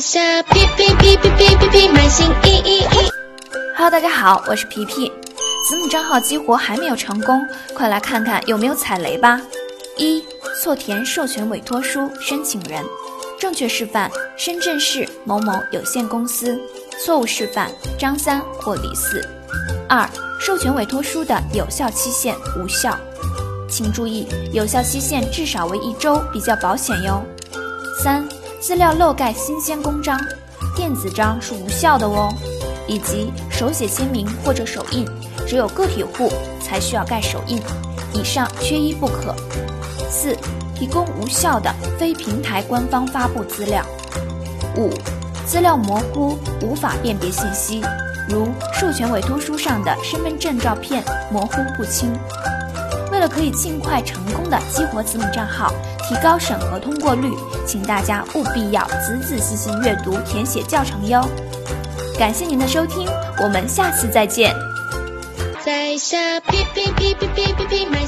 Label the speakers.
Speaker 1: 下皮皮皮皮皮皮皮满心意意意。
Speaker 2: Hello，大家好，我是皮皮。子母账号激活还没有成功，快来看看有没有踩雷吧。一、错填授权委托书申请人，正确示范深圳市某某有限公司，错误示范张三或李四。二、授权委托书的有效期限无效，请注意有效期限至少为一周比较保险哟。三、资料漏盖新鲜公章，电子章是无效的哦，以及手写签名或者手印。只有个体户才需要盖手印，以上缺一不可。四、提供无效的非平台官方发布资料。五、资料模糊，无法辨别信息，如授权委托书上的身份证照片模糊不清。为了可以尽快成功的激活子母账号，提高审核通过率，请大家务必要仔仔细细阅读填写教程哟。感谢您的收听，我们下次再见。
Speaker 1: 在下皮皮皮皮皮皮。